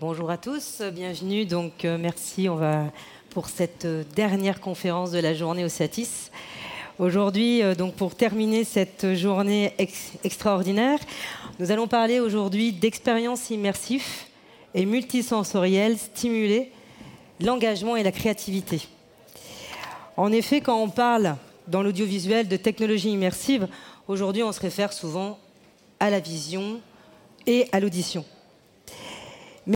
Bonjour à tous, bienvenue. Donc euh, merci, on va pour cette euh, dernière conférence de la journée au Satis. Aujourd'hui, euh, donc pour terminer cette journée extraordinaire, nous allons parler aujourd'hui d'expériences immersives et multisensorielles stimuler l'engagement et la créativité. En effet, quand on parle dans l'audiovisuel de technologie immersive, aujourd'hui on se réfère souvent à la vision et à l'audition.